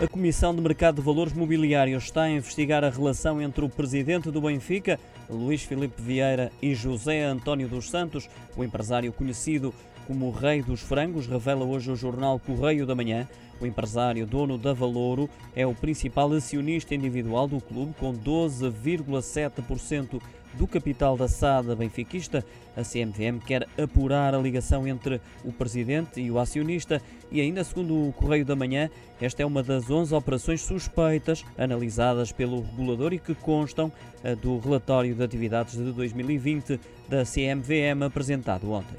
A Comissão de Mercado de Valores Mobiliários está a investigar a relação entre o presidente do Benfica, Luís Filipe Vieira, e José António dos Santos, o empresário conhecido como o Rei dos Frangos, revela hoje o jornal Correio da Manhã. O empresário dono da Valouro é o principal acionista individual do clube, com 12,7% do capital da SAD benfiquista. A CMVM quer apurar a ligação entre o presidente e o acionista e ainda segundo o Correio da Manhã, esta é uma das 11 operações suspeitas analisadas pelo regulador e que constam eh, do relatório de atividades de 2020 da CMVM apresentado ontem.